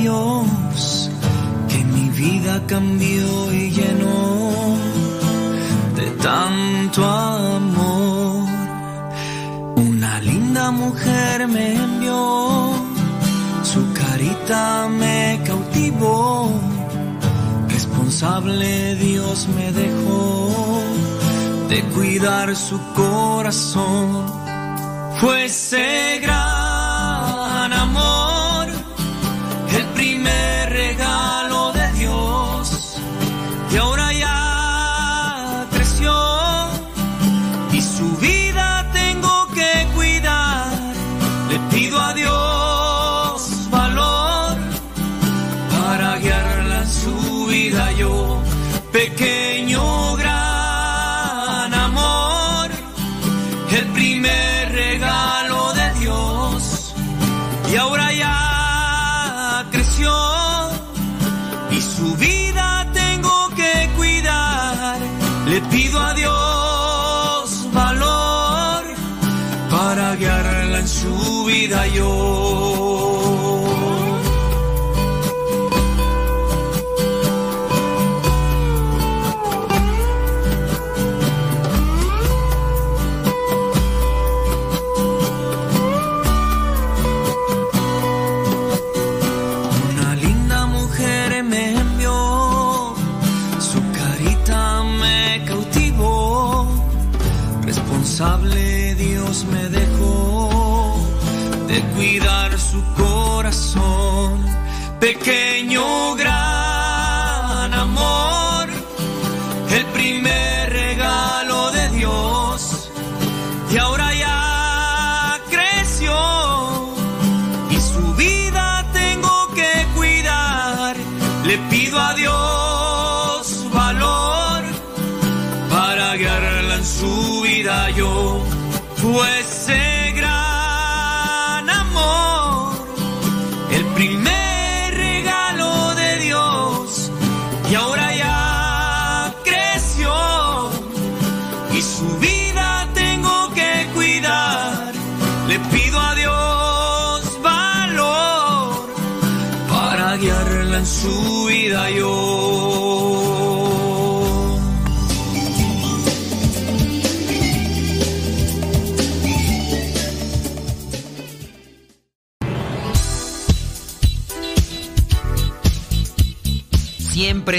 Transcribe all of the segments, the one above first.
Dios que mi vida cambió y llenó de tanto amor. Una linda mujer me envió, su carita me cautivó. Responsable Dios me dejó de cuidar su corazón. Fue ese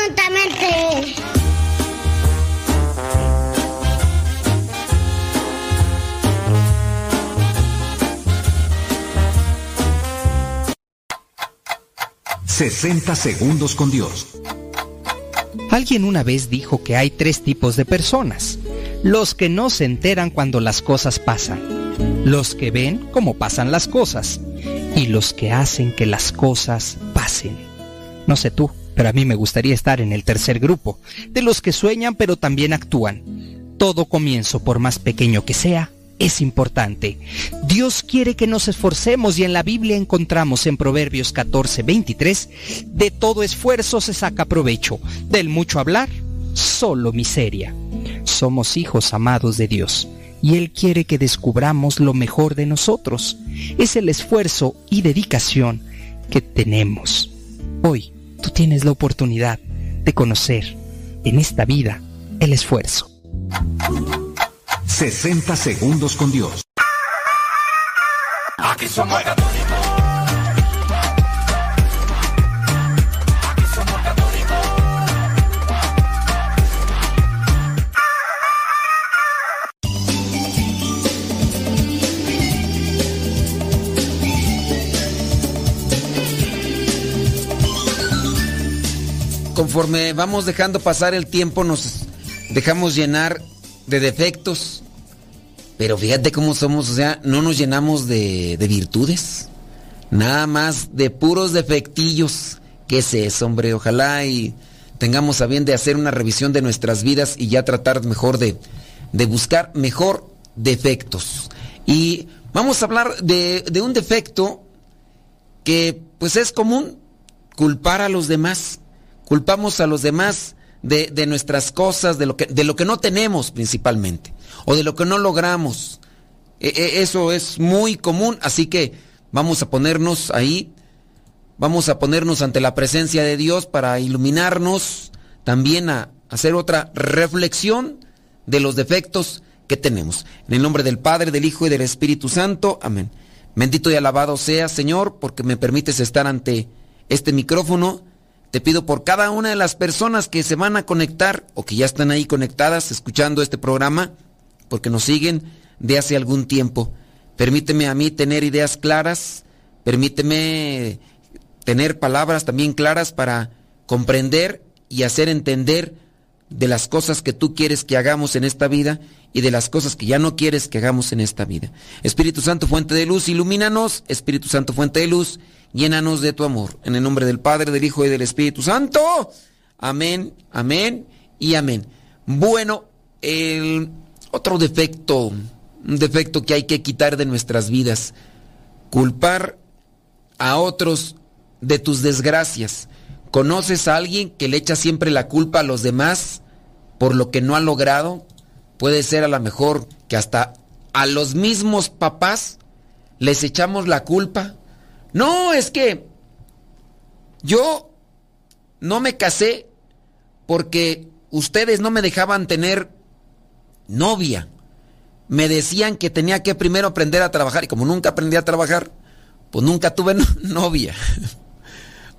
Absolutamente. ...60 segundos con Dios. Alguien una vez dijo que hay tres tipos de personas. los que no se enteran cuando las cosas pasan, los que ven cómo pasan las cosas y los que hacen que las cosas pasen. No sé tú, pero a mí me gustaría estar en el tercer grupo, de los que sueñan pero también actúan. Todo comienzo, por más pequeño que sea, es importante. Dios quiere que nos esforcemos y en la Biblia encontramos en Proverbios 14, 23, de todo esfuerzo se saca provecho, del mucho hablar, solo miseria. Somos hijos amados de Dios y Él quiere que descubramos lo mejor de nosotros. Es el esfuerzo y dedicación que tenemos. Hoy tú tienes la oportunidad de conocer en esta vida el esfuerzo. 60 segundos con Dios. Aquí somos conforme vamos dejando pasar el tiempo, nos dejamos llenar de defectos. Pero fíjate cómo somos, o sea, no nos llenamos de, virtudes. Nada más de puros defectillos. ¿Qué es eso, hombre? Ojalá y tengamos a bien de hacer una revisión de nuestras vidas y ya tratar mejor de, buscar mejor defectos. Y vamos a hablar de, de un defecto que pues es común, culpar a los demás culpamos a los demás de, nuestras cosas, de lo, que, no tenemos principalmente, o de lo que no logramos. E, e, eso es muy común, así que vamos a ponernos ahí, vamos a ponernos ante la presencia de Dios para iluminarnos, también a hacer otra reflexión de los defectos que tenemos. En el nombre del Padre, del Hijo y del Espíritu Santo. Amén. Bendito y alabado sea, Señor, porque me permites estar ante este micrófono te pido por cada una de las personas que se van a conectar o que ya están ahí conectadas escuchando este programa, porque nos siguen de hace algún tiempo. Permíteme a mí tener ideas claras, permíteme tener palabras también claras para comprender y hacer entender de las cosas que tú quieres que hagamos en esta vida y de las cosas que ya no quieres que hagamos en esta vida. Espíritu Santo, fuente de luz, ilumínanos. Espíritu Santo, fuente de luz, llénanos de tu amor. En el nombre del Padre, del Hijo y del Espíritu Santo. Amén, amén y amén. Bueno, el otro defecto, un defecto que hay que quitar de nuestras vidas, culpar a otros de tus desgracias. ¿Conoces a alguien que le echa siempre la culpa a los demás por lo que no ha logrado? Puede ser a lo mejor que hasta a los mismos papás les echamos la culpa no, es que yo no me casé porque ustedes no me dejaban tener novia. Me decían que tenía que primero aprender a trabajar y como nunca aprendí a trabajar, pues nunca tuve novia.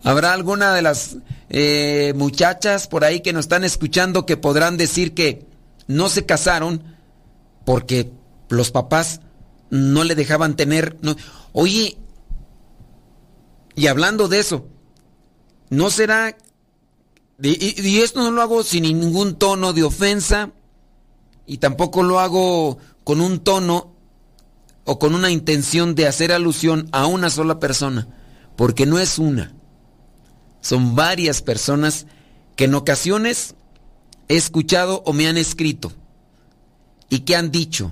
¿Habrá alguna de las eh, muchachas por ahí que nos están escuchando que podrán decir que no se casaron porque los papás no le dejaban tener... Oye, y hablando de eso, ¿no será... Y, esto no lo hago sin ningún tono de ofensa y tampoco lo hago con un tono o con una intención de hacer alusión a una sola persona, porque no es una. Son varias personas que en ocasiones he escuchado o me han escrito y que han dicho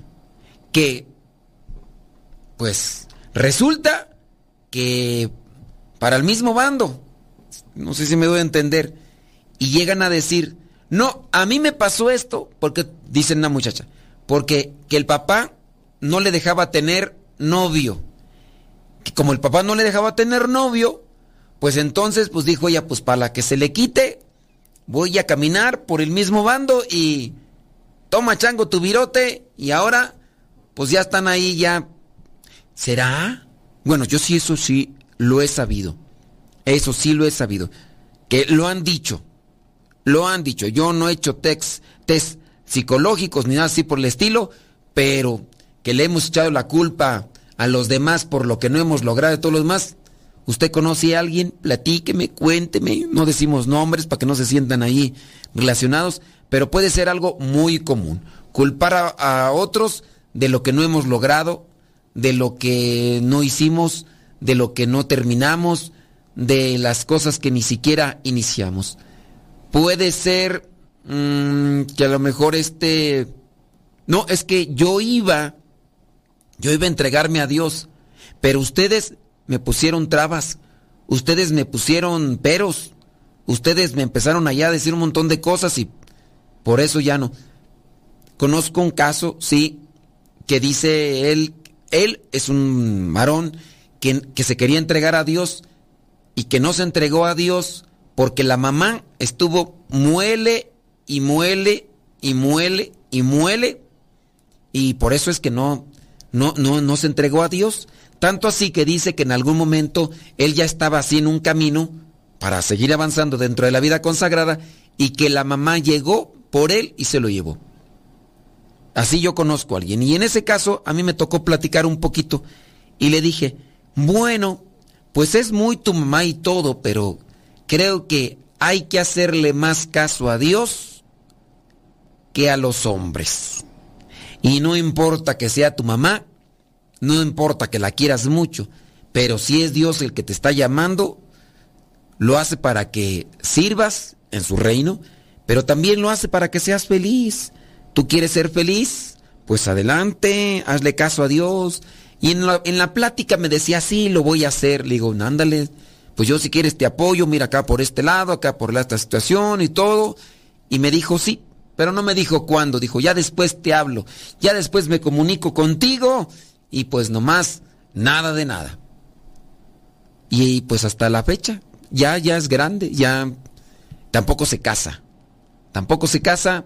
que, pues, resulta que para el mismo bando. No sé si me doy a entender. Y llegan a decir, no, a mí me pasó esto, porque, dicen una muchacha, porque que el papá no le dejaba tener novio. Que como el papá no le dejaba tener novio, pues entonces pues dijo ella, pues para que se le quite, voy a caminar por el mismo bando y toma chango tu virote y ahora pues ya están ahí ya. ¿Será? Bueno, yo sí eso sí lo he sabido. Eso sí lo he sabido. Que lo han dicho. Lo han dicho. Yo no he hecho test, test psicológicos ni nada así por el estilo, pero que le hemos echado la culpa a los demás por lo que no hemos logrado de todos los demás. ¿Usted conoce a alguien? Platíqueme, cuénteme. No decimos nombres para que no se sientan ahí relacionados, pero puede ser algo muy común. culpar a, otros de lo que no hemos logrado, de lo que no hicimos, de lo que no terminamos, de las cosas que ni siquiera iniciamos. Puede ser mm, que a lo mejor este... No, es que yo iba, yo iba a entregarme a Dios, pero ustedes me pusieron trabas, ustedes me pusieron peros, ustedes me empezaron allá a decir un montón de cosas y por eso ya no. Conozco un caso, sí, que dice él, él es un varón que, se quería entregar a Dios y que no se entregó a Dios porque la mamá estuvo muele y muele y muele y muele y por eso es que no, no, no, no se entregó a Dios. Tanto así que dice que en algún momento él ya estaba así en un camino para seguir avanzando dentro de la vida consagrada y que la mamá llegó por él y se lo llevó. Así yo conozco a alguien. Y en ese caso a mí me tocó platicar un poquito y le dije, bueno, pues es muy tu mamá y todo, pero creo que hay que hacerle más caso a Dios que a los hombres. Y no importa que sea tu mamá, no importa que la quieras mucho, pero si es Dios el que te está llamando, lo hace para que sirvas en su reino, pero también lo hace para que seas feliz. ¿Tú quieres ser feliz? Pues adelante, hazle caso a Dios. Y en la, en la plática me decía, sí, lo voy a hacer. Le digo, ándale, pues yo si quieres te apoyo, mira acá por este lado, acá por esta situación y todo. Y me dijo, sí, pero no me dijo cuándo. Dijo, ya después te hablo, ya después me comunico contigo. Y pues nomás, nada de nada. Y pues hasta la fecha, ya, ya es grande, ya tampoco se casa. Tampoco se casa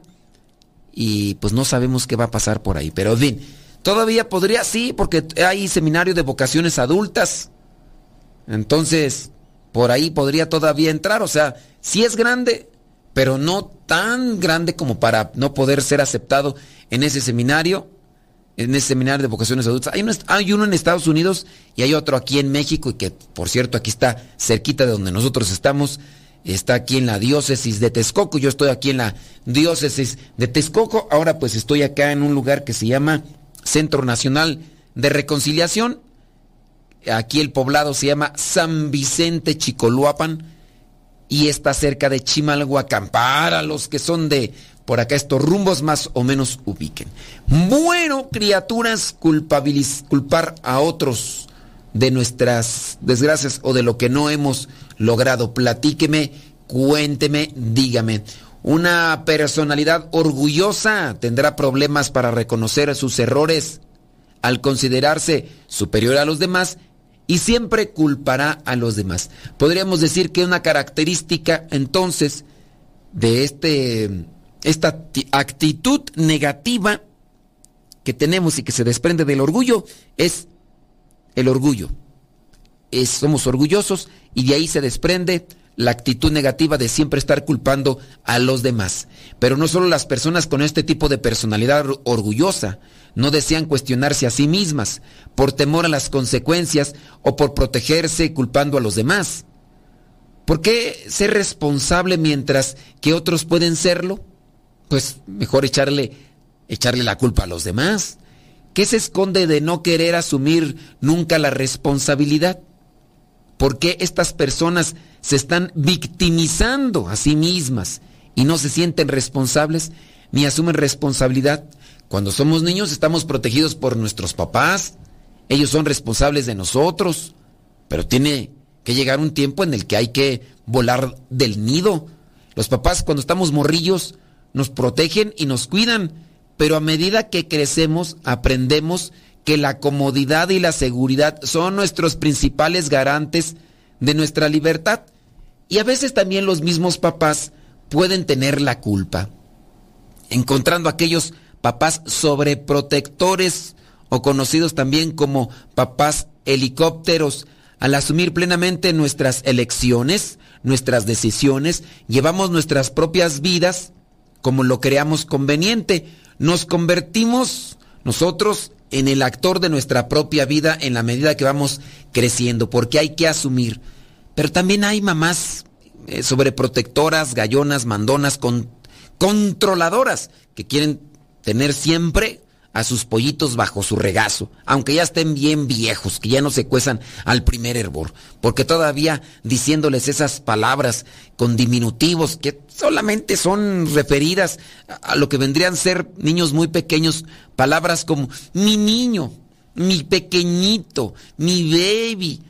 y pues no sabemos qué va a pasar por ahí. Pero fin, todavía podría, sí, porque hay seminario de vocaciones adultas. Entonces, por ahí podría todavía entrar. O sea, sí es grande, pero no tan grande como para no poder ser aceptado en ese seminario en ese seminario de vocaciones adultas. Hay, uno en Estados Unidos y hay otro aquí en México y que, por cierto, aquí está cerquita de donde nosotros estamos. Está aquí en la diócesis de Texcoco. Yo estoy aquí en la diócesis de Texcoco. Ahora pues estoy acá en un lugar que se llama Centro Nacional de Reconciliación. Aquí el poblado se llama San Vicente Chicoluapan y está cerca de Chimalhuacán. Para los que son de por acá estos rumbos más o menos ubiquen. Bueno, criaturas, culpar a otros de nuestras desgracias o de lo que no hemos logrado. Platíqueme, cuénteme, dígame. Una personalidad orgullosa tendrá problemas para reconocer sus errores al considerarse superior a los demás y siempre culpará a los demás. Podríamos decir que una característica entonces de este esta actitud negativa que tenemos y que se desprende del orgullo es el orgullo. somos orgullosos y de ahí se desprende la actitud negativa de siempre estar culpando a los demás. Pero no solo las personas con este tipo de personalidad orgullosa no desean cuestionarse a sí mismas por temor a las consecuencias o por protegerse culpando a los demás. ¿Por qué ser responsable mientras que otros pueden serlo? pues mejor echarle, echarle la culpa a los demás. ¿Qué se esconde de no querer asumir nunca la responsabilidad? ¿Por qué estas personas se están victimizando a sí mismas y no se sienten responsables ni asumen responsabilidad? Cuando somos niños estamos protegidos por nuestros papás, ellos son responsables de nosotros, pero tiene que llegar un tiempo en el que hay que volar del nido. Los papás cuando estamos morrillos nos protegen y nos cuidan, pero a medida que crecemos aprendemos que la comodidad y la seguridad son nuestros principales garantes de nuestra libertad. Y a veces también los mismos papás pueden tener la culpa, encontrando aquellos papás sobreprotectores o conocidos también como papás helicópteros, al asumir plenamente nuestras elecciones, nuestras decisiones, llevamos nuestras propias vidas como lo creamos conveniente. Nos convertimos nosotros en el actor de nuestra propia vida en la medida que vamos creciendo, porque hay que asumir. Pero también hay mamás eh, sobreprotectoras, gallonas, mandonas, con, controladoras, que quieren tener siempre a sus pollitos bajo su regazo, aunque ya estén bien viejos, que ya no se cuezan al primer hervor, porque todavía diciéndoles esas palabras con diminutivos que solamente son referidas a lo que vendrían a ser niños muy pequeños, palabras como mi niño, mi pequeñito, mi baby,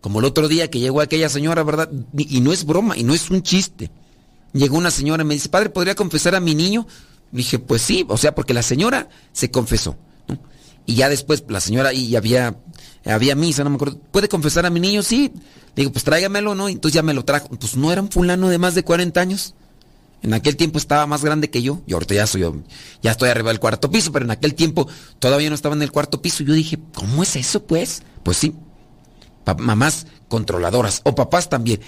como el otro día que llegó aquella señora, ¿verdad? Y no es broma, y no es un chiste. Llegó una señora y me dice, padre, ¿podría confesar a mi niño? Dije, pues sí, o sea, porque la señora se confesó. Y ya después la señora y había, había misa, no me acuerdo. ¿Puede confesar a mi niño? Sí. digo, pues tráigamelo, ¿no? entonces ya me lo trajo. Pues no era un fulano de más de 40 años. En aquel tiempo estaba más grande que yo. Y ahorita ya soy yo, ya estoy arriba del cuarto piso, pero en aquel tiempo todavía no estaba en el cuarto piso. Yo dije, ¿cómo es eso, pues? Pues sí. mamás controladoras o papás también.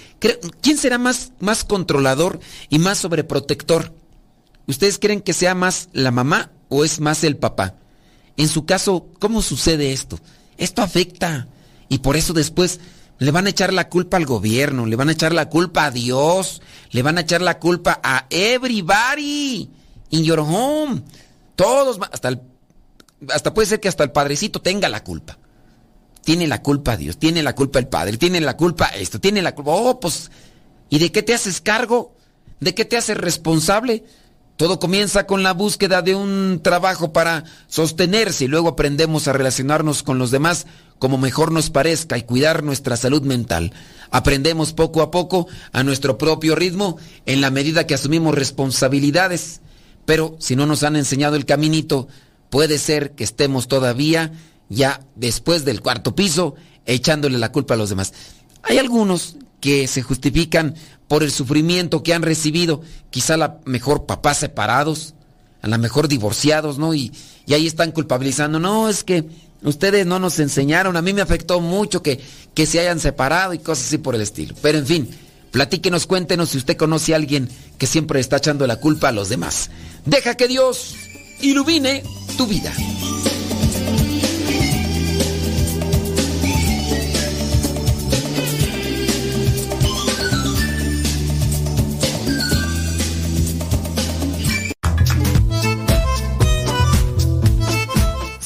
¿Quién será más, más controlador y más sobreprotector? ¿Ustedes creen que sea más la mamá o es más el papá? En su caso, ¿cómo sucede esto? Esto afecta y por eso después le van a echar la culpa al gobierno, le van a echar la culpa a Dios, le van a echar la culpa a everybody in your home. Todos, hasta el, hasta puede ser que hasta el padrecito tenga la culpa. Tiene la culpa Dios, tiene la culpa el padre, tiene la culpa esto, tiene la culpa. Oh, pues, ¿y de qué te haces cargo? ¿De qué te haces responsable? Todo comienza con la búsqueda de un trabajo para sostenerse y luego aprendemos a relacionarnos con los demás como mejor nos parezca y cuidar nuestra salud mental. Aprendemos poco a poco a nuestro propio ritmo en la medida que asumimos responsabilidades. Pero si no nos han enseñado el caminito, puede ser que estemos todavía ya después del cuarto piso echándole la culpa a los demás. Hay algunos que se justifican por el sufrimiento que han recibido, quizá la mejor papás separados, a la mejor divorciados, ¿no? Y, y ahí están culpabilizando, no, es que ustedes no nos enseñaron, a mí me afectó mucho que, que se hayan separado y cosas así por el estilo. Pero en fin, platíquenos, cuéntenos si usted conoce a alguien que siempre está echando la culpa a los demás. Deja que Dios ilumine tu vida.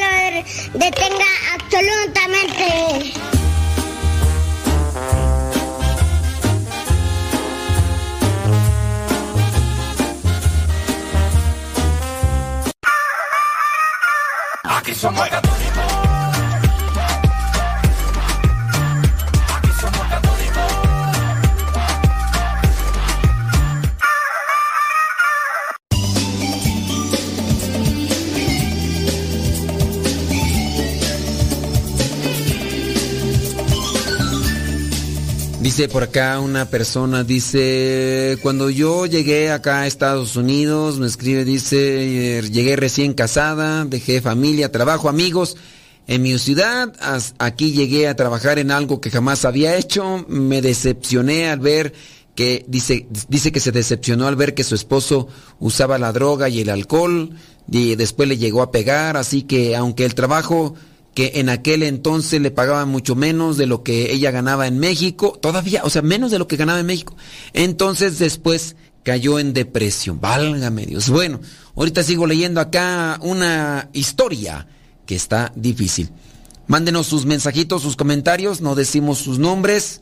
Nadie lo detenga absolutamente. Aquí somos Dice por acá una persona, dice, cuando yo llegué acá a Estados Unidos, me escribe, dice, eh, llegué recién casada, dejé familia, trabajo, amigos en mi ciudad, aquí llegué a trabajar en algo que jamás había hecho, me decepcioné al ver que, dice, dice que se decepcionó al ver que su esposo usaba la droga y el alcohol, y después le llegó a pegar, así que aunque el trabajo que en aquel entonces le pagaban mucho menos de lo que ella ganaba en México, todavía, o sea, menos de lo que ganaba en México. Entonces después cayó en depresión. Válgame Dios. Bueno, ahorita sigo leyendo acá una historia que está difícil. Mándenos sus mensajitos, sus comentarios, no decimos sus nombres.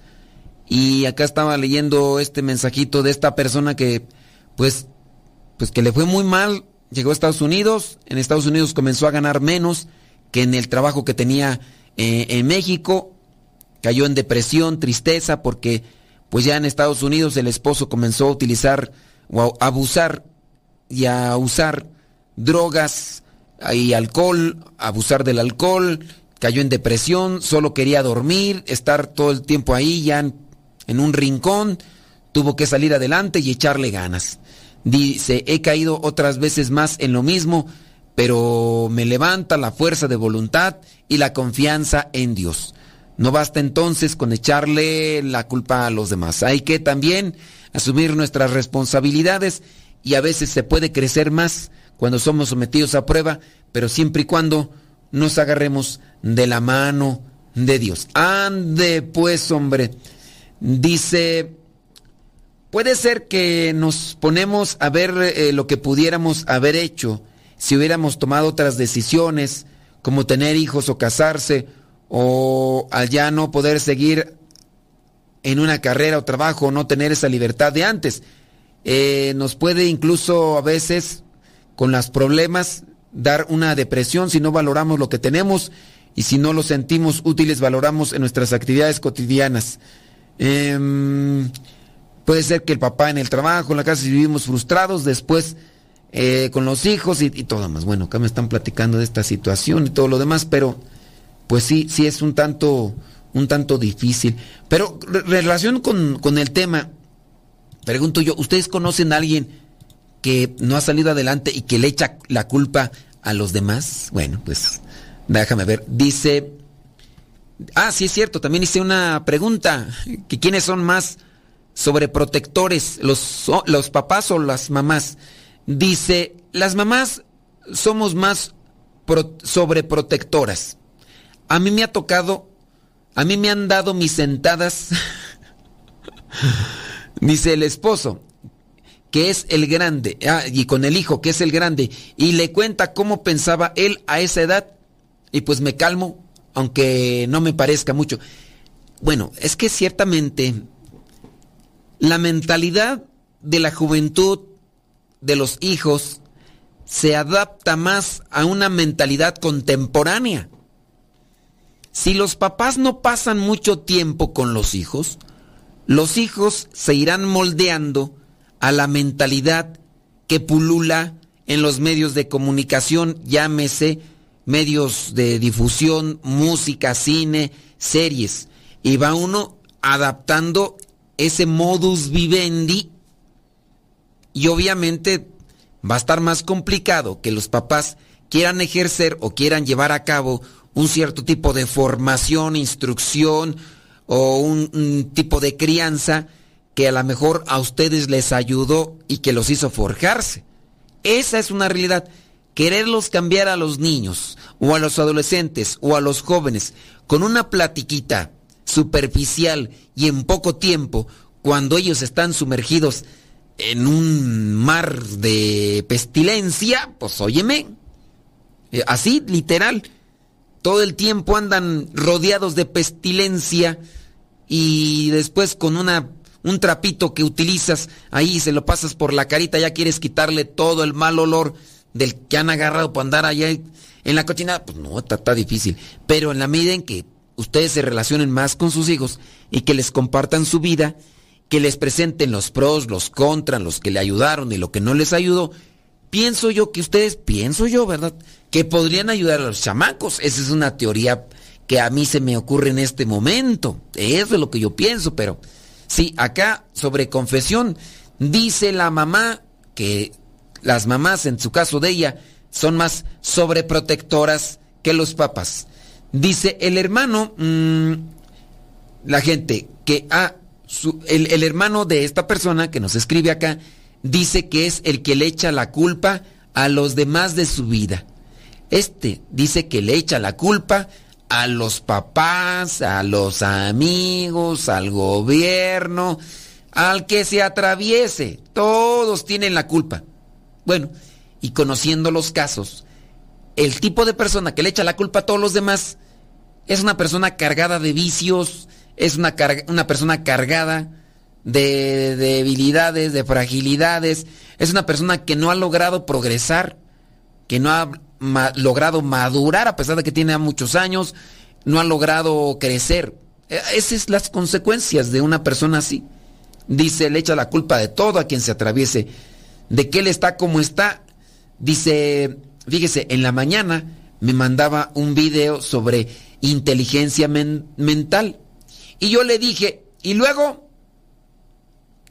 Y acá estaba leyendo este mensajito de esta persona que, pues, pues que le fue muy mal. Llegó a Estados Unidos, en Estados Unidos comenzó a ganar menos que en el trabajo que tenía eh, en México cayó en depresión, tristeza, porque pues ya en Estados Unidos el esposo comenzó a utilizar o a abusar y a usar drogas y alcohol, abusar del alcohol, cayó en depresión, solo quería dormir, estar todo el tiempo ahí ya en, en un rincón, tuvo que salir adelante y echarle ganas. Dice, he caído otras veces más en lo mismo, pero me levanta la fuerza de voluntad y la confianza en Dios. No basta entonces con echarle la culpa a los demás. Hay que también asumir nuestras responsabilidades y a veces se puede crecer más cuando somos sometidos a prueba, pero siempre y cuando nos agarremos de la mano de Dios. Ande pues, hombre. Dice, puede ser que nos ponemos a ver eh, lo que pudiéramos haber hecho si hubiéramos tomado otras decisiones, como tener hijos o casarse, o allá no poder seguir en una carrera o trabajo, o no tener esa libertad de antes. Eh, nos puede incluso a veces, con los problemas, dar una depresión si no valoramos lo que tenemos y si no lo sentimos útiles, valoramos en nuestras actividades cotidianas. Em, puede ser que el papá en el trabajo, en la casa, si vivimos frustrados, después eh, con los hijos y, todo más. Bueno, acá me están platicando de esta situación y todo lo demás, pero pues sí, sí es un tanto, un tanto difícil. Pero en relación con, con el tema, pregunto yo, ¿ustedes conocen a alguien que no ha salido adelante y que le echa la culpa a los demás? Bueno, pues déjame ver. Dice, ah, sí es cierto, también hice una pregunta, que quiénes son más sobreprotectores, los, los papás o las mamás. Dice, las mamás somos más sobreprotectoras. A mí me ha tocado, a mí me han dado mis sentadas, dice el esposo, que es el grande, ah, y con el hijo, que es el grande, y le cuenta cómo pensaba él a esa edad, y pues me calmo, aunque no me parezca mucho. Bueno, es que ciertamente la mentalidad de la juventud de los hijos se adapta más a una mentalidad contemporánea. Si los papás no pasan mucho tiempo con los hijos, los hijos se irán moldeando a la mentalidad que pulula en los medios de comunicación, llámese medios de difusión, música, cine, series, y va uno adaptando ese modus vivendi y obviamente va a estar más complicado que los papás quieran ejercer o quieran llevar a cabo un cierto tipo de formación, instrucción o un, tipo de crianza que a lo mejor a ustedes les ayudó y que los hizo forjarse. Esa es una realidad. Quererlos cambiar a los niños o a los adolescentes o a los jóvenes con una platiquita superficial y en poco tiempo, cuando ellos están sumergidos en un mar de pestilencia, pues óyeme, eh, así literal, todo el tiempo andan rodeados de pestilencia y después con una un trapito que utilizas ahí se lo pasas por la carita, ya quieres quitarle todo el mal olor del que han agarrado para andar allá en la cocina, pues no, está, está difícil. Pero en la medida en que ustedes se relacionen más con sus hijos y que les compartan su vida, que les presenten los pros, los contras, los que le ayudaron y lo que no les ayudó, pienso yo que ustedes, pienso yo, ¿verdad? Que podrían ayudar a los chamacos. Esa es una teoría que a mí se me ocurre en este momento. Eso es lo que yo pienso, pero sí, acá sobre confesión, dice la mamá que las mamás, en su caso de ella, son más sobreprotectoras que los papás. Dice el hermano, mm, la gente que ha el, hermano de esta persona que nos escribe acá dice que es el que le echa la culpa a los demás de su vida. Este dice que le echa la culpa a los papás, a los amigos, al gobierno, al que se atraviese. Todos tienen la culpa. Bueno, y conociendo los casos, el tipo de persona que le echa la culpa a todos los demás es una persona cargada de vicios, es una, una persona cargada de, debilidades, de fragilidades, es una persona que no ha logrado progresar, que no ha logrado madurar a pesar de que tiene muchos años, no ha logrado crecer. E, esas son las consecuencias de una persona así. Dice, le echa la culpa de todo a quien se atraviese. De que él está como está. Dice, fíjese, en la mañana me mandaba un video sobre inteligencia mental. Y yo le dije, y luego,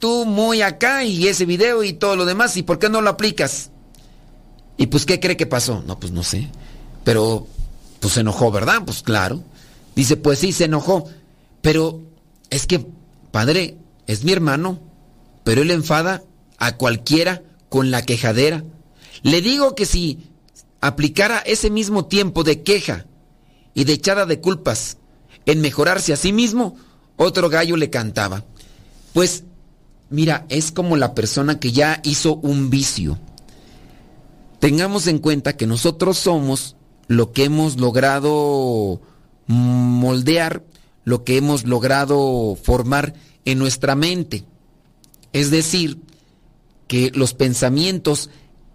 tú muy acá y ese video y todo lo demás, ¿y por qué no lo aplicas? Y pues, ¿qué cree que pasó? No, pues no sé. Pero, pues se enojó, ¿verdad? Pues claro. Dice, pues sí, se enojó. Pero es que, padre, es mi hermano. Pero él enfada a cualquiera con la quejadera. Le digo que si aplicara ese mismo tiempo de queja y de echada de culpas en mejorarse a sí mismo, otro gallo le cantaba. Pues, mira, es como la persona que ya hizo un vicio. Tengamos en cuenta que nosotros somos lo que hemos logrado moldear, lo que hemos logrado formar en nuestra mente. Es decir, que los pensamientos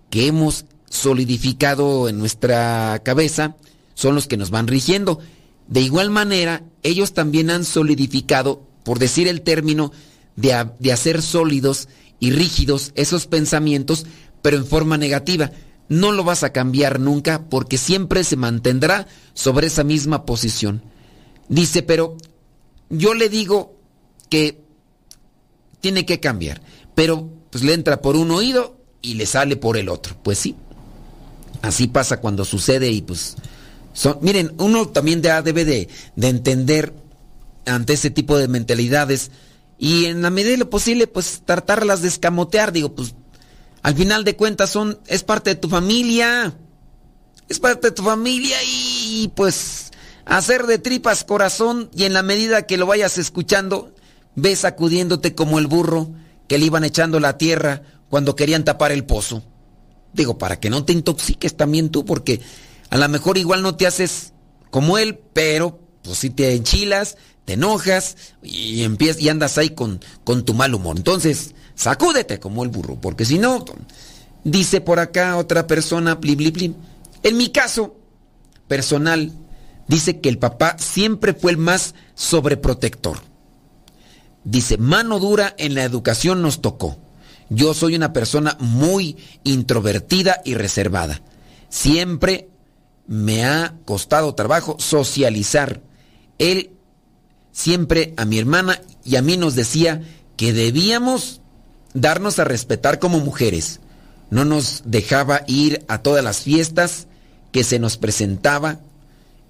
que hemos solidificado en nuestra cabeza son los que nos van rigiendo. De igual manera, ellos también han solidificado, por decir el término, de, de hacer sólidos y rígidos esos pensamientos, pero en forma negativa. No lo vas a cambiar nunca porque siempre se mantendrá sobre esa misma posición. Dice, pero yo le digo que tiene que cambiar, pero pues le entra por un oído y le sale por el otro. Pues sí, así pasa cuando sucede y pues son, miren, uno también debe de, de entender ante ese tipo de mentalidades y en la medida de lo posible pues tratarlas de escamotear, digo, pues al final de cuentas son, es parte de tu familia, es parte de tu familia y pues hacer de tripas corazón y en la medida que lo vayas escuchando, ves sacudiéndote como el burro que le iban echando la tierra cuando querían tapar el pozo. Digo, para que no te intoxiques también tú, porque a lo mejor igual no te haces como él, pero pues si te enchilas, te enojas y empiezas y andas ahí con, con tu mal humor. Entonces, sacúdete como el burro, porque si no, dice por acá otra persona, plim, plim. En mi caso personal, dice que el papá siempre fue el más sobreprotector. Dice, mano dura en la educación nos tocó. Yo soy una persona muy introvertida y reservada. Siempre me ha costado trabajo socializar. Él siempre a mi hermana y a mí nos decía que debíamos darnos a respetar como mujeres. No nos dejaba ir a todas las fiestas que se nos presentaba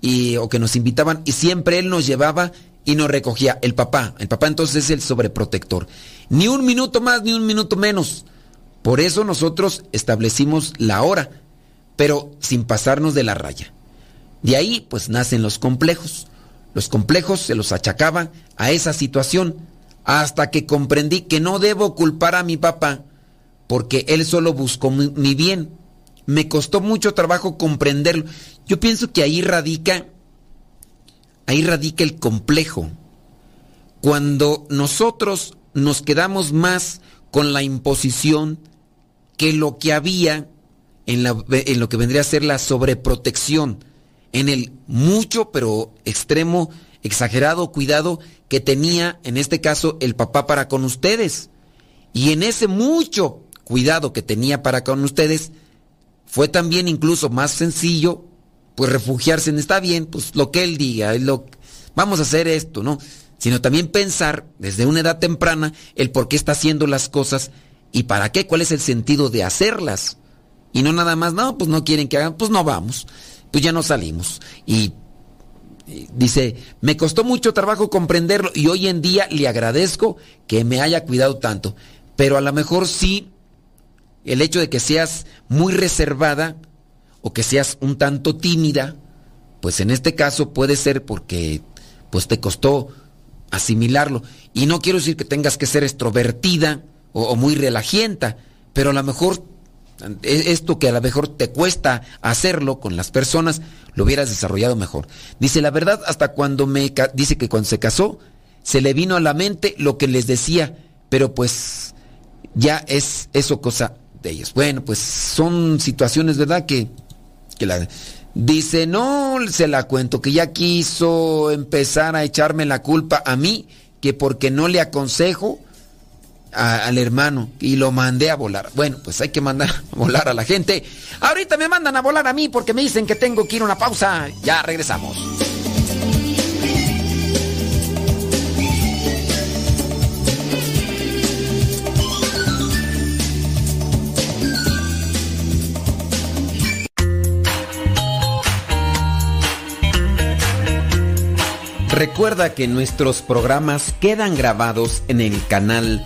y, o que nos invitaban y siempre él nos llevaba y nos recogía. El papá, el papá entonces es el sobreprotector. Ni un minuto más, ni un minuto menos. Por eso nosotros establecimos la hora, pero sin pasarnos de la raya. De ahí pues nacen los complejos. Los complejos se los achacaban a esa situación hasta que comprendí que no debo culpar a mi papá porque él solo buscó mi bien. Me costó mucho trabajo comprenderlo. Yo pienso que ahí radica ahí radica el complejo. Cuando nosotros nos quedamos más con la imposición que lo que había en, lo que vendría a ser la sobreprotección, en el mucho pero extremo, exagerado cuidado que tenía en este caso el papá para con ustedes. Y en ese mucho cuidado que tenía para con ustedes, fue también incluso más sencillo pues refugiarse en está bien, pues lo que él diga, lo, vamos a hacer esto, ¿no? Sino también pensar desde una edad temprana el por qué está haciendo las cosas y para qué, cuál es el sentido de hacerlas. Y no nada más, no, pues no quieren que hagan, pues no vamos, pues ya no salimos. Y, dice, me costó mucho trabajo comprenderlo y hoy en día le agradezco que me haya cuidado tanto, pero a lo mejor sí el hecho de que seas muy reservada, o que seas un tanto tímida, pues en este caso puede ser porque pues te costó asimilarlo. Y no quiero decir que tengas que ser extrovertida o, muy relajienta, pero a lo mejor esto que a lo mejor te cuesta hacerlo con las personas, lo hubieras desarrollado mejor. Dice, la verdad, hasta cuando me... Dice que cuando se casó, se le vino a la mente lo que les decía, pero pues ya es eso cosa de ellos. Bueno, pues son situaciones, ¿verdad? Que que la, dice, no se la cuento, que ya quiso empezar a echarme la culpa a mí, que porque no le aconsejo, al hermano y lo mandé a volar. Bueno, pues hay que mandar a volar a la gente. Ahorita me mandan a volar a mí porque me dicen que tengo que ir a una pausa. Ya regresamos. Recuerda que nuestros programas quedan grabados en el canal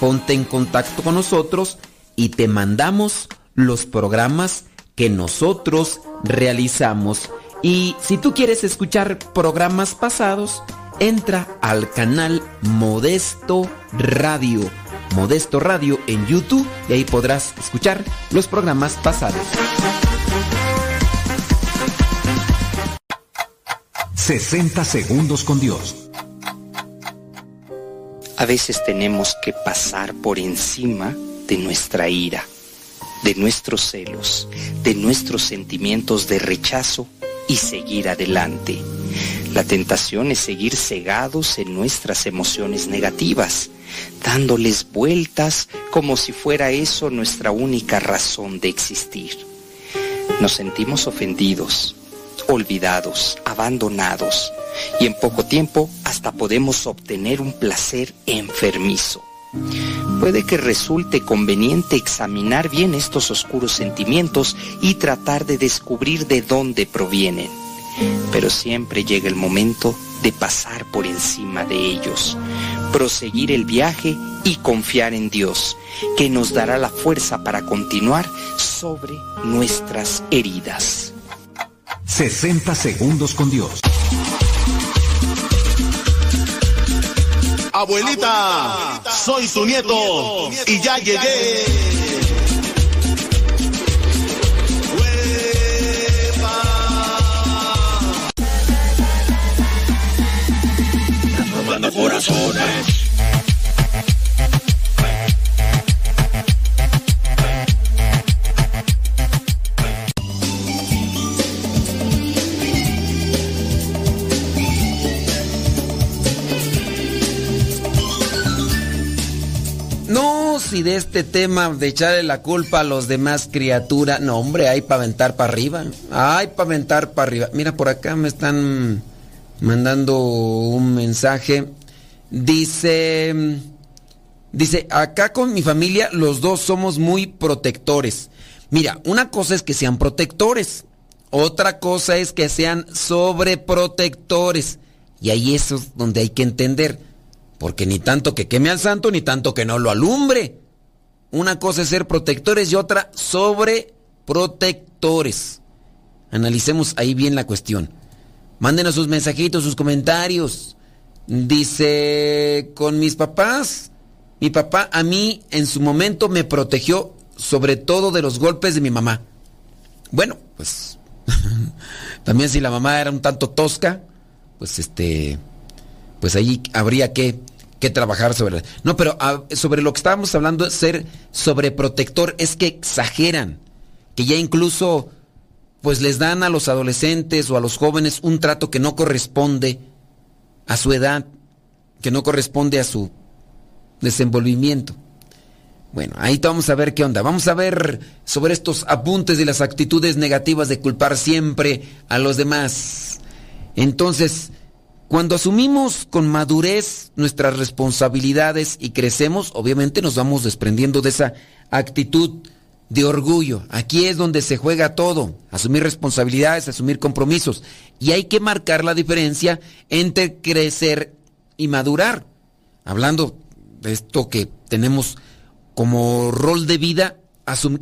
ponte en contacto con nosotros y te mandamos los programas que nosotros realizamos. Y si tú quieres escuchar programas pasados, entra al canal Modesto Radio Modesto Radio en YouTube y ahí podrás escuchar los programas pasados. 60 segundos con Dios. A veces tenemos que pasar por encima de nuestra ira, de nuestros celos, de nuestros sentimientos de rechazo y seguir adelante. La tentación es seguir cegados en nuestras emociones negativas dándoles vueltas como si fuera eso nuestra única razón de existir. Nos sentimos ofendidos, olvidados, abandonados y en poco tiempo hasta podemos obtener un placer enfermizo. Puede que resulte conveniente examinar bien estos oscuros sentimientos y tratar de descubrir de dónde provienen. Pero siempre llega el momento de pasar por encima de ellos, proseguir el viaje y confiar en Dios, que nos dará la fuerza para continuar sobre nuestras heridas. 60 segundos con Dios. Abuelita, soy su nieto y ya llegué. corazones. Si de este tema de echarle la culpa a los demás criaturas, no hombre, hay para aventar para arriba, hay para aventar para arriba. Mira, por acá me están mandando un mensaje. Dice, dice, acá con mi familia los dos somos muy protectores. Mira, una cosa es que sean protectores, otra cosa es que sean sobreprotectores. Y ahí eso es donde hay que entender, porque ni tanto que queme al santo, ni tanto que no lo alumbre. Una cosa es ser protectores y otra sobreprotectores. Analicemos ahí bien la cuestión. Mándenos sus mensajitos, sus comentarios. Dice, con mis papás, mi papá a mí en su momento me protegió sobre todo de los golpes de mi mamá. Bueno, pues también si la mamá era un tanto tosca, pues este, pues ahí habría que, que trabajar sobre... No, pero ah, sobre lo que estábamos hablando, ser sobreprotector, es que exageran, que ya incluso pues les dan a los adolescentes o a los jóvenes un trato que no corresponde a su edad, que no corresponde a su desenvolvimiento. Bueno, ahí vamos a ver qué onda. Vamos a ver sobre estos apuntes y las actitudes negativas de culpar siempre a los demás. Entonces, cuando asumimos con madurez nuestras responsabilidades y crecemos, obviamente nos vamos desprendiendo de esa actitud de orgullo. Aquí es donde se juega todo, asumir responsabilidades, asumir compromisos. Y hay que marcar la diferencia entre crecer y madurar. Hablando de esto que tenemos como rol de vida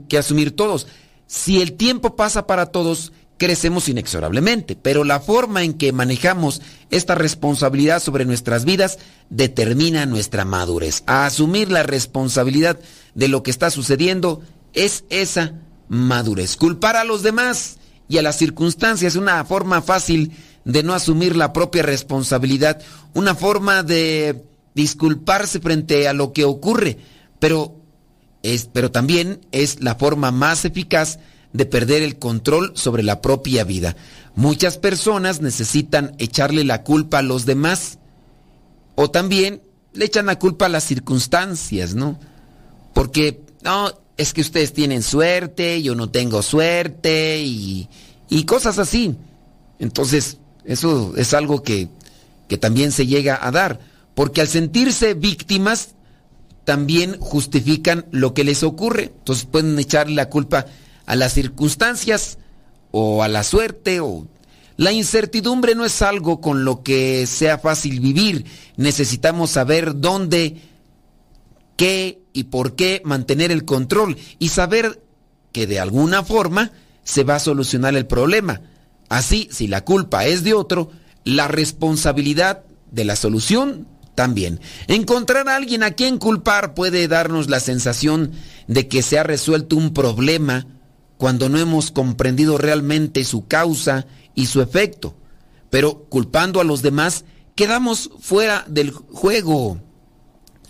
que asumir todos. Si el tiempo pasa para todos, crecemos inexorablemente, pero la forma en que manejamos esta responsabilidad sobre nuestras vidas determina nuestra madurez. A asumir la responsabilidad de lo que está sucediendo es esa madurez. Culpar a los demás y a las circunstancias es una forma fácil de no asumir la propia responsabilidad, una forma de disculparse frente a lo que ocurre, pero es pero también es la forma más eficaz de perder el control sobre la propia vida. Muchas personas necesitan echarle la culpa a los demás o también le echan la culpa a las circunstancias, ¿no? Porque, no, es que ustedes tienen suerte, yo no tengo suerte y, cosas así. Entonces, eso es algo que, que también se llega a dar, porque al sentirse víctimas, también justifican lo que les ocurre. Entonces pueden echarle la culpa a las circunstancias o a la suerte o la incertidumbre no es algo con lo que sea fácil vivir. Necesitamos saber dónde, qué y por qué mantener el control y saber que de alguna forma se va a solucionar el problema. Así, si la culpa es de otro, la responsabilidad de la solución también. Encontrar a alguien a quien culpar puede darnos la sensación de que se ha resuelto un problema cuando no hemos comprendido realmente su causa y su efecto. Pero culpando a los demás, quedamos fuera del juego,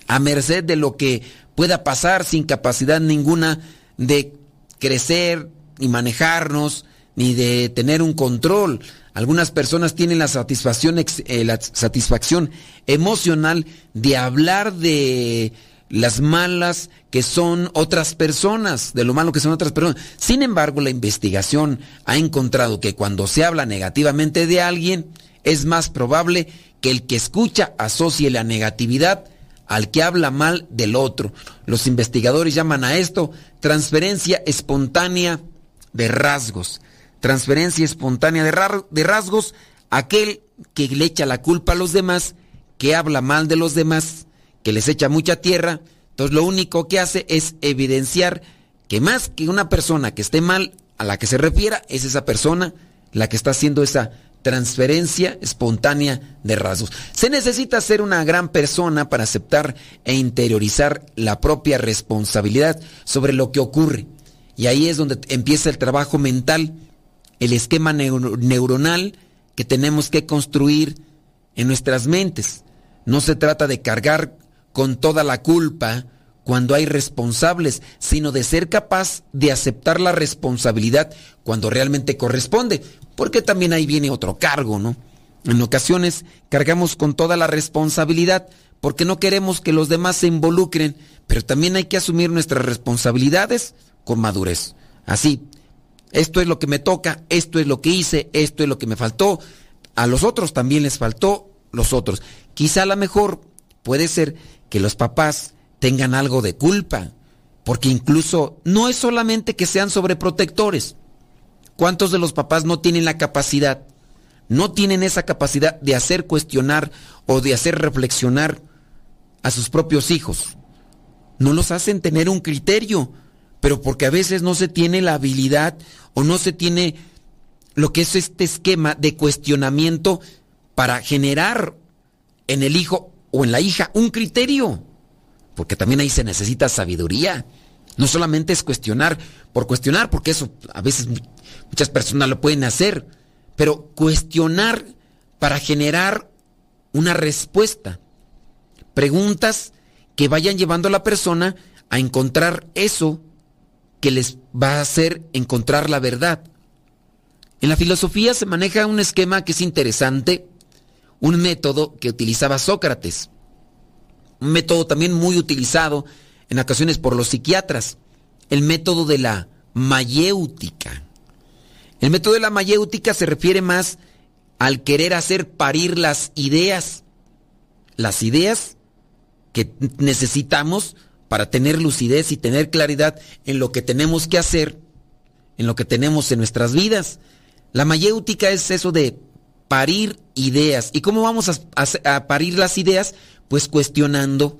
a merced de lo que pueda pasar sin capacidad ninguna de crecer y manejarnos, ni de tener un control. Algunas personas tienen la satisfacción, eh, la satisfacción emocional de hablar de las malas que son otras personas, de lo malo que son otras personas. Sin embargo, la investigación ha encontrado que cuando se habla negativamente de alguien, es más probable que el que escucha asocie la negatividad al que habla mal del otro. Los investigadores llaman a esto transferencia espontánea de rasgos. Transferencia espontánea de, rasgos, aquel que le echa la culpa a los demás, que habla mal de los demás, que les echa mucha tierra, entonces lo único que hace es evidenciar que más que una persona que esté mal a la que se refiera, es esa persona la que está haciendo esa transferencia espontánea de rasgos. Se necesita ser una gran persona para aceptar e interiorizar la propia responsabilidad sobre lo que ocurre. Y ahí es donde empieza el trabajo mental, el esquema neuronal que tenemos que construir en nuestras mentes. No se trata de cargar con toda la culpa cuando hay responsables, sino de ser capaz de aceptar la responsabilidad cuando realmente corresponde, porque también ahí viene otro cargo, ¿no? En ocasiones cargamos con toda la responsabilidad porque no queremos que los demás se involucren, pero también hay que asumir nuestras responsabilidades con madurez. Así, esto es lo que me toca, esto es lo que hice, esto es lo que me faltó, a los otros también les faltó los otros. Quizá a lo mejor puede ser que los papás tengan algo de culpa, porque incluso no es solamente que sean sobreprotectores. ¿Cuántos de los papás no tienen la capacidad, no tienen esa capacidad de hacer cuestionar o de hacer reflexionar a sus propios hijos? No los hacen tener un criterio, pero porque a veces no se tiene la habilidad o no se tiene lo que es este esquema de cuestionamiento para generar en el hijo o en la hija un criterio, porque también ahí se necesita sabiduría. No solamente es cuestionar por cuestionar, porque eso a veces muchas personas lo pueden hacer, pero cuestionar para generar una respuesta. Preguntas que vayan llevando a la persona a encontrar eso que les va a hacer encontrar la verdad. En la filosofía se maneja un esquema que es interesante un método que utilizaba Sócrates, un método también muy utilizado en ocasiones por los psiquiatras, el método de la mayéutica. El método de la mayéutica se refiere más al querer hacer parir las ideas, las ideas que necesitamos para tener lucidez y tener claridad en lo que tenemos que hacer, en lo que tenemos en nuestras vidas. La mayéutica es eso de parir ideas. ¿Y cómo vamos a, parir las ideas? Pues cuestionando.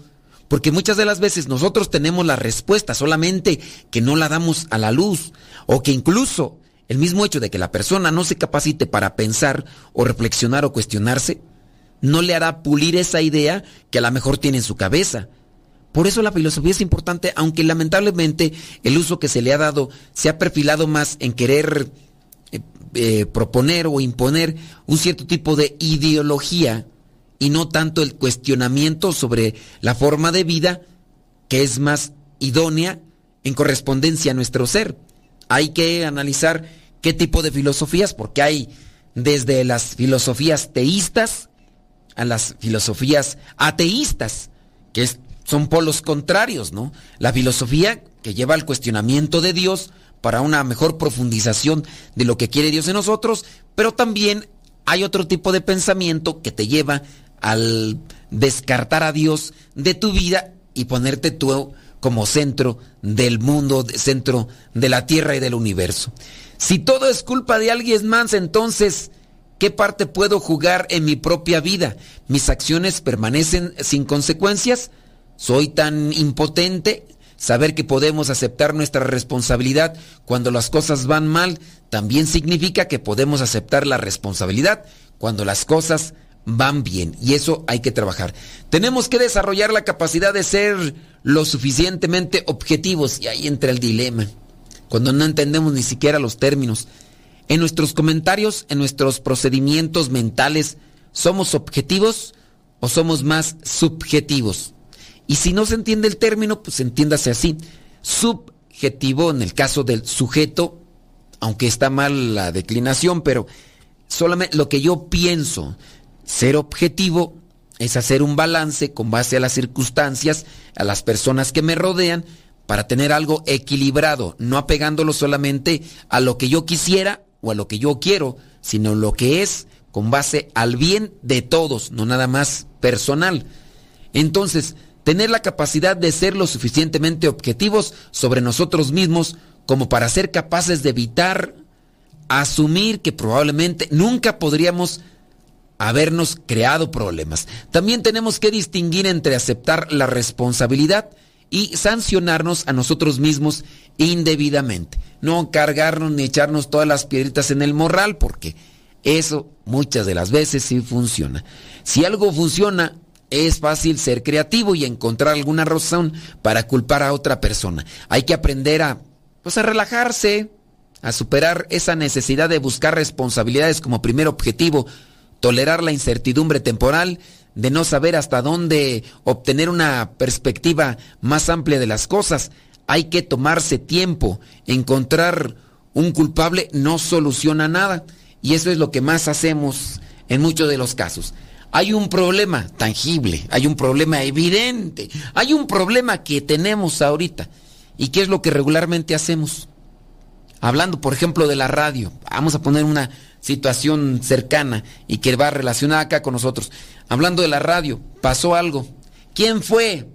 Porque muchas de las veces nosotros tenemos la respuesta, solamente que no la damos a la luz. O que incluso el mismo hecho de que la persona no se capacite para pensar o reflexionar o cuestionarse, no le hará pulir esa idea que a lo mejor tiene en su cabeza. Por eso la filosofía es importante, aunque lamentablemente el uso que se le ha dado se ha perfilado más en querer eh, proponer o imponer un cierto tipo de ideología y no tanto el cuestionamiento sobre la forma de vida que es más idónea en correspondencia a nuestro ser. Hay que analizar qué tipo de filosofías, porque hay desde las filosofías teístas a las filosofías ateístas, que son polos contrarios, ¿no? La filosofía que lleva al cuestionamiento de Dios para una mejor profundización de lo que quiere Dios en nosotros, pero también hay otro tipo de pensamiento que te lleva al descartar a Dios de tu vida y ponerte tú como centro del mundo, centro de la tierra y del universo. Si todo es culpa de alguien más, entonces, ¿qué parte puedo jugar en mi propia vida? ¿Mis acciones permanecen sin consecuencias? ¿Soy tan impotente? Saber que podemos aceptar nuestra responsabilidad cuando las cosas van mal también significa que podemos aceptar la responsabilidad cuando las cosas van bien y eso hay que trabajar. Tenemos que desarrollar la capacidad de ser lo suficientemente objetivos y ahí entra el dilema, cuando no entendemos ni siquiera los términos. En nuestros comentarios, en nuestros procedimientos mentales, ¿somos objetivos o somos más subjetivos? Y si no se entiende el término, pues entiéndase así. Subjetivo en el caso del sujeto, aunque está mal la declinación, pero solamente lo que yo pienso, ser objetivo es hacer un balance con base a las circunstancias, a las personas que me rodean, para tener algo equilibrado, no apegándolo solamente a lo que yo quisiera o a lo que yo quiero, sino lo que es con base al bien de todos, no nada más personal. Entonces, tener la capacidad de ser lo suficientemente objetivos sobre nosotros mismos como para ser capaces de evitar asumir que probablemente nunca podríamos habernos creado problemas. También tenemos que distinguir entre aceptar la responsabilidad y sancionarnos a nosotros mismos indebidamente. No cargarnos ni echarnos todas las piedritas en el morral, porque eso muchas de las veces sí funciona. Si algo funciona, es fácil ser creativo y encontrar alguna razón para culpar a otra persona. Hay que aprender a, pues a relajarse, a superar esa necesidad de buscar responsabilidades como primer objetivo tolerar la incertidumbre temporal, de no saber hasta dónde obtener una perspectiva más amplia de las cosas. Hay que tomarse tiempo. Encontrar un culpable no soluciona nada. Y eso es lo que más hacemos en muchos de los casos. Hay un problema tangible, hay un problema evidente, hay un problema que tenemos ahorita. ¿Y qué es lo que regularmente hacemos? Hablando, por ejemplo, de la radio. Vamos a poner una situación cercana y que va relacionada acá con nosotros. Hablando de la radio, pasó algo. ¿Quién fue?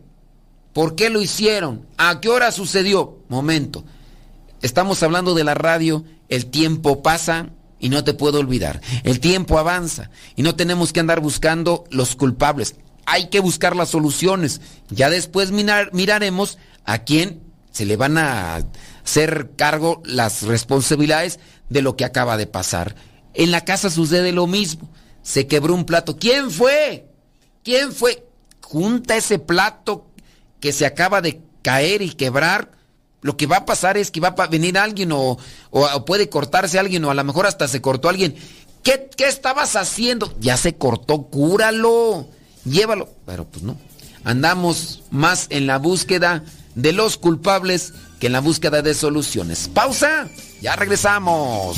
¿Por qué lo hicieron? ¿A qué hora sucedió? Momento. Estamos hablando de la radio, el tiempo pasa y no te puedo olvidar. El tiempo avanza y no tenemos que andar buscando los culpables. Hay que buscar las soluciones. Ya después mirar, miraremos a quién se le van a hacer cargo las responsabilidades de lo que acaba de pasar. En la casa sucede lo mismo. Se quebró un plato. ¿Quién fue? ¿Quién fue? Junta ese plato que se acaba de caer y quebrar. Lo que va a pasar es que va a venir alguien o, puede cortarse alguien o a lo mejor hasta se cortó alguien. ¿Qué, ¿Qué estabas haciendo? Ya se cortó, cúralo, llévalo. Pero pues no. Andamos más en la búsqueda de los culpables que en la búsqueda de soluciones. Pausa, ya regresamos.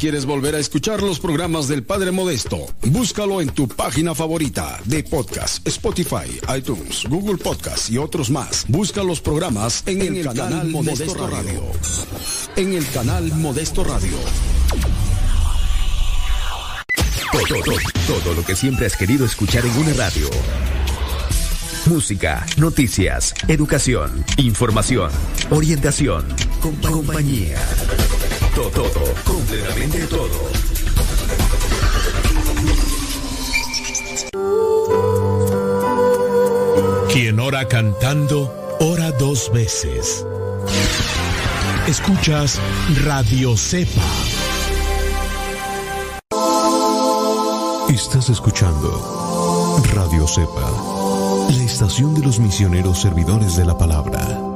Quieres volver a escuchar los programas del Padre Modesto, búscalo en tu página favorita de podcast, Spotify, iTunes, Google Podcast y otros más. Busca los programas en, el, canal, Modesto, Radio. En el canal Modesto Radio. Todo, todo, todo lo que siempre has querido escuchar en una radio. Música, noticias, educación, información, orientación, compañía. Todo, completamente todo. Quien ora cantando, ora dos veces. Escuchas Radio Cepa. Estás escuchando Radio Cepa, la estación de los misioneros servidores de la palabra.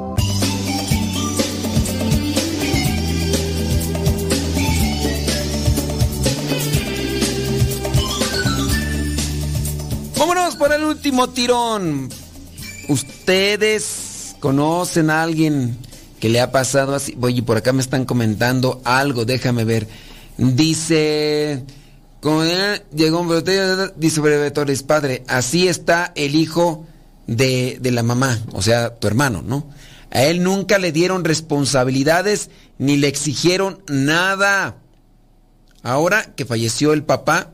Para el último tirón. ¿Ustedes conocen a alguien que le ha pasado así? Oye, por acá me están comentando algo, déjame ver. Dice, llegó un botella, dice Breve Torres, padre, así está el hijo de la mamá, o sea, tu hermano, ¿no? A él nunca le dieron responsabilidades ni le exigieron nada. Ahora que falleció el papá,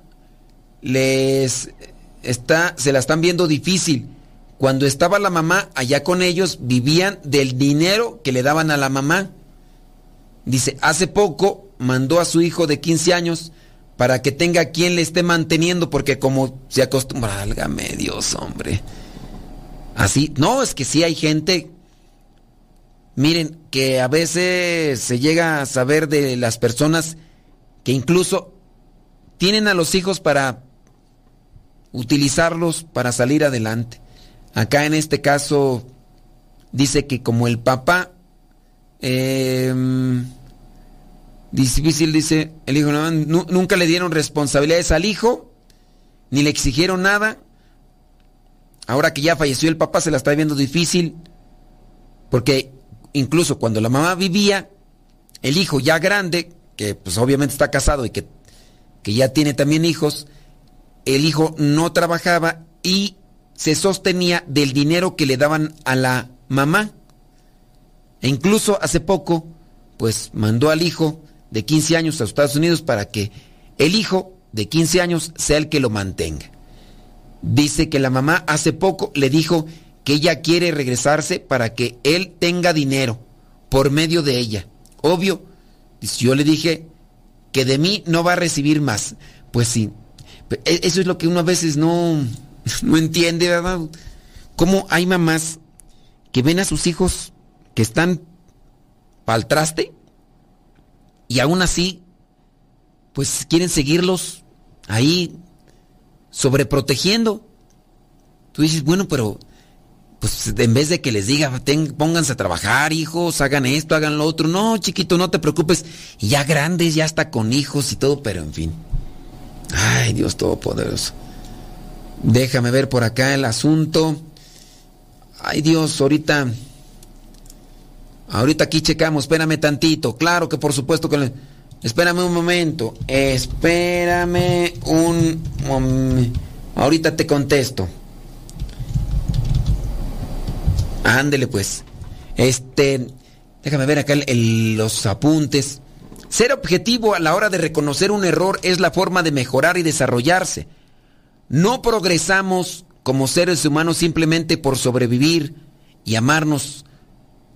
les está, se la están viendo difícil. Cuando estaba la mamá allá con ellos, vivían del dinero que le daban a la mamá. Dice, hace poco mandó a su hijo de 15 años para que tenga quien le esté manteniendo, porque como se acostumbra, válgame Dios, hombre. Así, no, es que sí hay gente, miren, que a veces se llega a saber de las personas que incluso tienen a los hijos para utilizarlos para salir adelante. Acá en este caso dice que como el papá, eh, difícil dice, el hijo nunca le dieron responsabilidades al hijo, ni le exigieron nada. Ahora que ya falleció el papá se la está viendo difícil, porque incluso cuando la mamá vivía, el hijo ya grande, que pues obviamente está casado y que, que ya tiene también hijos, el hijo no trabajaba y se sostenía del dinero que le daban a la mamá. E incluso hace poco, pues mandó al hijo de 15 años a Estados Unidos para que el hijo de 15 años sea el que lo mantenga. Dice que la mamá hace poco le dijo que ella quiere regresarse para que él tenga dinero por medio de ella. Obvio, yo le dije que de mí no va a recibir más. Pues sí, eso es lo que uno a veces no, no entiende, ¿verdad? Cómo hay mamás que ven a sus hijos que están al traste y aún así, pues quieren seguirlos ahí sobreprotegiendo. Tú dices, bueno, pero pues en vez de que les diga, pónganse a trabajar, hijos, hagan esto, hagan lo otro. No, chiquito, no te preocupes. Y ya grandes, ya está con hijos y todo, pero en fin. Ay, Dios Todopoderoso. Déjame ver por acá el asunto. Ay, Dios, ahorita. Ahorita aquí checamos, espérame tantito. Claro que por supuesto que le... Espérame un momento. Espérame un. Ahorita te contesto. Ándele pues. Este, déjame ver acá los apuntes. Ser objetivo a la hora de reconocer un error es la forma de mejorar y desarrollarse. No progresamos como seres humanos simplemente por sobrevivir y amarnos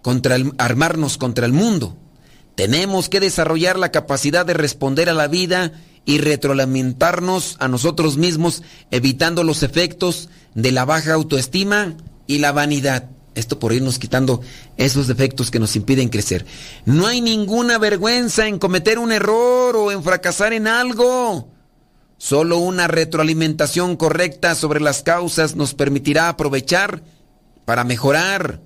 contra el, armarnos contra el mundo. Tenemos que desarrollar la capacidad de responder a la vida y retroalimentarnos a nosotros mismos, evitando los efectos de la baja autoestima y la vanidad. Esto por irnos quitando esos defectos que nos impiden crecer. No hay ninguna vergüenza en cometer un error o en fracasar en algo. Solo una retroalimentación correcta sobre las causas nos permitirá aprovechar para mejorar.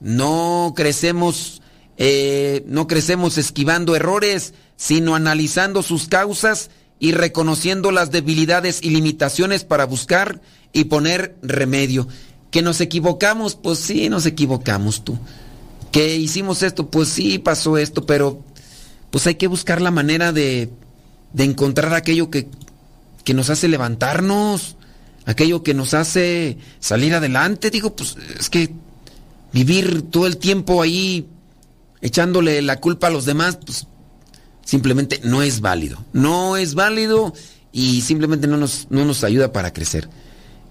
No crecemos, eh, no crecemos esquivando errores, sino analizando sus causas y reconociendo las debilidades y limitaciones para buscar y poner remedio. Que nos equivocamos, pues sí, nos equivocamos tú. Que hicimos esto, pues sí, pasó esto, pero pues hay que buscar la manera de, de encontrar aquello que, que nos hace levantarnos, aquello que nos hace salir adelante. Digo, pues es que vivir todo el tiempo ahí echándole la culpa a los demás, pues simplemente no es válido. No es válido y simplemente no nos, no nos ayuda para crecer.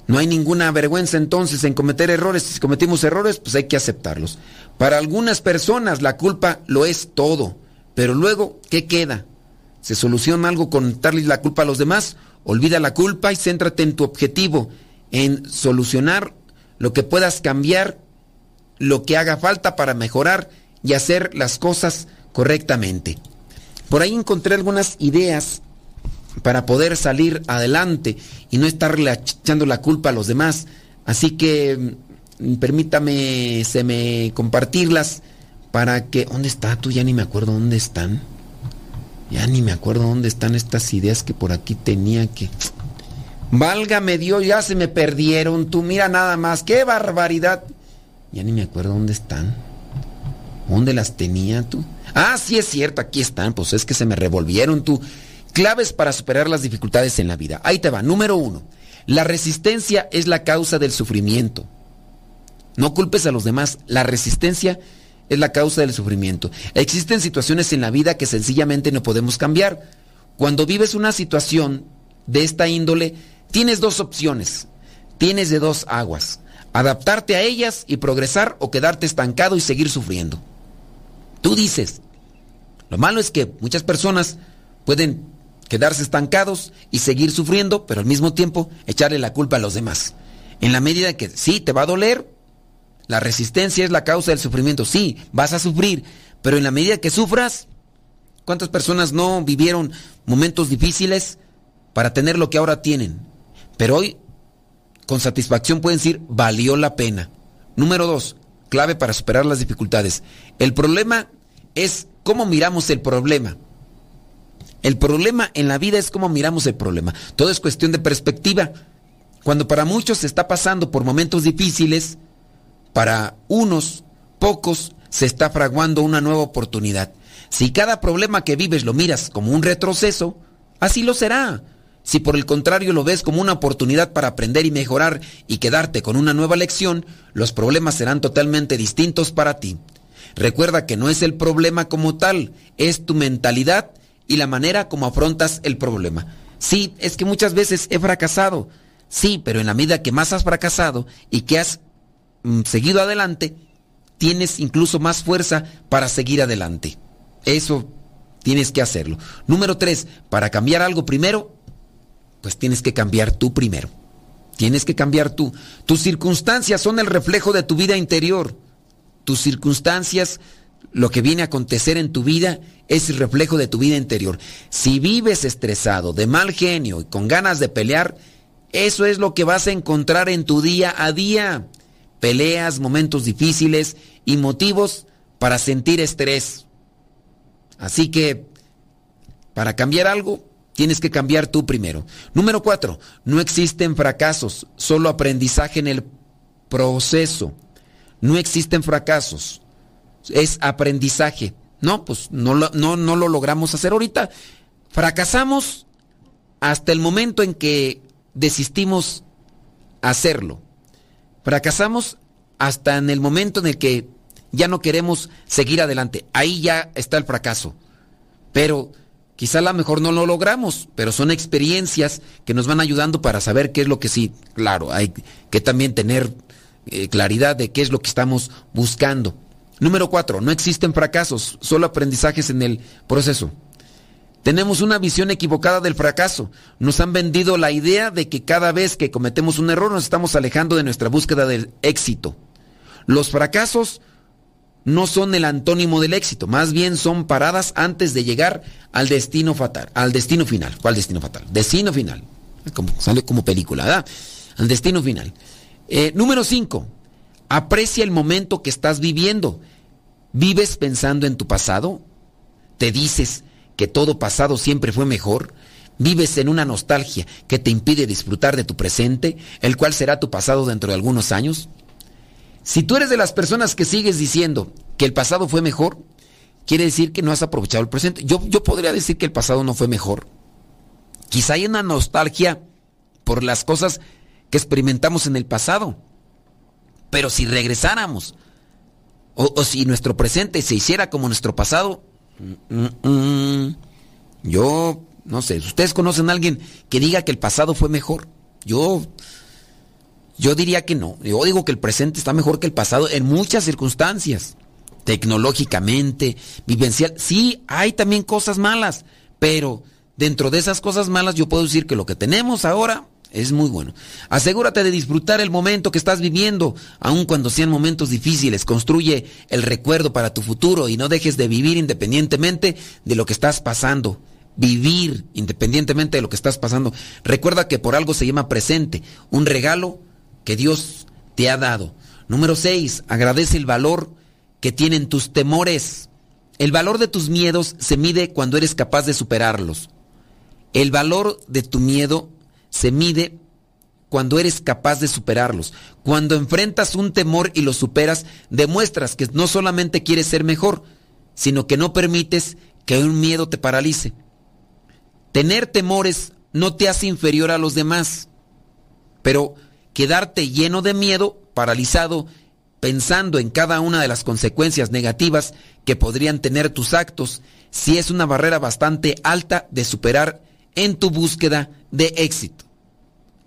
No hay ninguna vergüenza entonces en cometer errores. Si cometimos errores, pues hay que aceptarlos. Para algunas personas la culpa lo es todo. Pero luego, ¿qué queda? ¿Se soluciona algo con darle la culpa a los demás? Olvida la culpa y céntrate en tu objetivo, en solucionar lo que puedas cambiar, lo que haga falta para mejorar y hacer las cosas correctamente. Por ahí encontré algunas ideas para poder salir adelante y no estarle echando la culpa a los demás. Así que mm, permítame se me compartirlas para que ¿dónde está tú? Ya ni me acuerdo dónde están. Ya ni me acuerdo dónde están estas ideas que por aquí tenía que Válgame Dios, ya se me perdieron. Tú mira nada más, qué barbaridad. Ya ni me acuerdo dónde están. ¿Dónde las tenía tú? Ah, sí es cierto, aquí están. Pues es que se me revolvieron tú. Claves para superar las dificultades en la vida. Ahí te va. Número uno. La resistencia es la causa del sufrimiento. No culpes a los demás. La resistencia es la causa del sufrimiento. Existen situaciones en la vida que sencillamente no podemos cambiar. Cuando vives una situación de esta índole, tienes dos opciones. Tienes de dos aguas. Adaptarte a ellas y progresar o quedarte estancado y seguir sufriendo. Tú dices, lo malo es que muchas personas pueden quedarse estancados y seguir sufriendo, pero al mismo tiempo echarle la culpa a los demás. En la medida que sí, te va a doler, la resistencia es la causa del sufrimiento, sí, vas a sufrir, pero en la medida que sufras, ¿cuántas personas no vivieron momentos difíciles para tener lo que ahora tienen? Pero hoy, con satisfacción pueden decir, valió la pena. Número dos, clave para superar las dificultades. El problema es cómo miramos el problema. El problema en la vida es cómo miramos el problema. Todo es cuestión de perspectiva. Cuando para muchos se está pasando por momentos difíciles, para unos pocos se está fraguando una nueva oportunidad. Si cada problema que vives lo miras como un retroceso, así lo será. Si por el contrario lo ves como una oportunidad para aprender y mejorar y quedarte con una nueva lección, los problemas serán totalmente distintos para ti. Recuerda que no es el problema como tal, es tu mentalidad y la manera como afrontas el problema. Sí, es que muchas veces he fracasado. Sí, pero en la medida que más has fracasado y que has mm, seguido adelante, tienes incluso más fuerza para seguir adelante. Eso tienes que hacerlo. Número tres, para cambiar algo primero, pues tienes que cambiar tú primero. Tienes que cambiar tú. Tus circunstancias son el reflejo de tu vida interior. Tus circunstancias lo que viene a acontecer en tu vida es el reflejo de tu vida interior. Si vives estresado, de mal genio y con ganas de pelear, eso es lo que vas a encontrar en tu día a día. Peleas, momentos difíciles y motivos para sentir estrés. Así que, para cambiar algo, tienes que cambiar tú primero. Número cuatro, no existen fracasos, solo aprendizaje en el proceso. No existen fracasos, es aprendizaje. No, pues no, no, no lo logramos hacer ahorita. Fracasamos hasta el momento en que desistimos hacerlo. Fracasamos hasta en el momento en el que ya no queremos seguir adelante. Ahí ya está el fracaso. Pero quizá a lo mejor no lo logramos, pero son experiencias que nos van ayudando para saber qué es lo que sí. Claro, hay que también tener eh, claridad de qué es lo que estamos buscando. Número cuatro, no existen fracasos, solo aprendizajes en el proceso. Tenemos una visión equivocada del fracaso. Nos han vendido la idea de que cada vez que cometemos un error nos estamos alejando de nuestra búsqueda del éxito. Los fracasos no son el antónimo del éxito, más bien son paradas antes de llegar al destino fatal, al destino final. ¿Cuál destino fatal? Destino final. Sale como película, ¿verdad? Al destino final. Eh, número 5. Aprecia el momento que estás viviendo. ¿Vives pensando en tu pasado? ¿Te dices que todo pasado siempre fue mejor? ¿Vives en una nostalgia que te impide disfrutar de tu presente, el cual será tu pasado dentro de algunos años? Si tú eres de las personas que sigues diciendo que el pasado fue mejor, quiere decir que no has aprovechado el presente. Yo, yo podría decir que el pasado no fue mejor. Quizá hay una nostalgia por las cosas que experimentamos en el pasado. Pero si regresáramos, o, si nuestro presente se hiciera como nuestro pasado, mm, mm, mm, yo no sé, ustedes conocen a alguien que diga que el pasado fue mejor. Yo yo diría que no. Yo digo que el presente está mejor que el pasado en muchas circunstancias. Tecnológicamente, vivencial. Sí, hay también cosas malas, pero dentro de esas cosas malas yo puedo decir que lo que tenemos ahora es muy bueno. Asegúrate de disfrutar el momento que estás viviendo, aun cuando sean momentos difíciles. Construye el recuerdo para tu futuro y no dejes de vivir independientemente de lo que estás pasando. Vivir independientemente de lo que estás pasando. Recuerda que por algo se llama presente, un regalo que Dios te ha dado. Número 6. Agradece el valor que tienen tus temores. El valor de tus miedos se mide cuando eres capaz de superarlos. El valor de tu miedo se mide cuando eres capaz de superarlos. Cuando enfrentas un temor y lo superas, demuestras que no solamente quieres ser mejor, sino que no permites que un miedo te paralice. Tener temores no te hace inferior a los demás, pero quedarte lleno de miedo, paralizado, pensando en cada una de las consecuencias negativas que podrían tener tus actos, si es una barrera bastante alta de superar en tu búsqueda de éxito.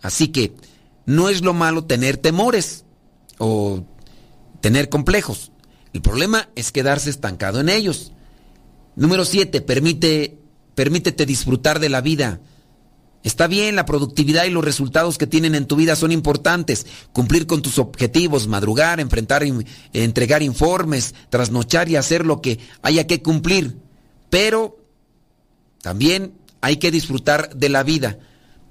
Así que no es lo malo tener temores o tener complejos. El problema es quedarse estancado en ellos. Número 7. Permite, permítete disfrutar de la vida Está bien, la productividad y los resultados que tienen en tu vida son importantes. Cumplir con tus objetivos, madrugar, enfrentar, entregar informes, trasnochar y hacer lo que haya que cumplir. Pero también hay que disfrutar de la vida.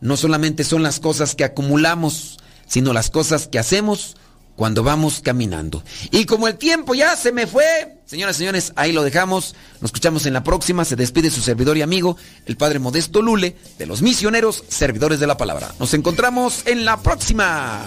No solamente son las cosas que acumulamos, sino las cosas que hacemos cuando vamos caminando. Y como el tiempo ya se me fue, señoras y señores, ahí lo dejamos. Nos escuchamos en la próxima. Se despide su servidor y amigo, el Padre Modesto Lule, de los misioneros servidores de la palabra. Nos encontramos en la próxima.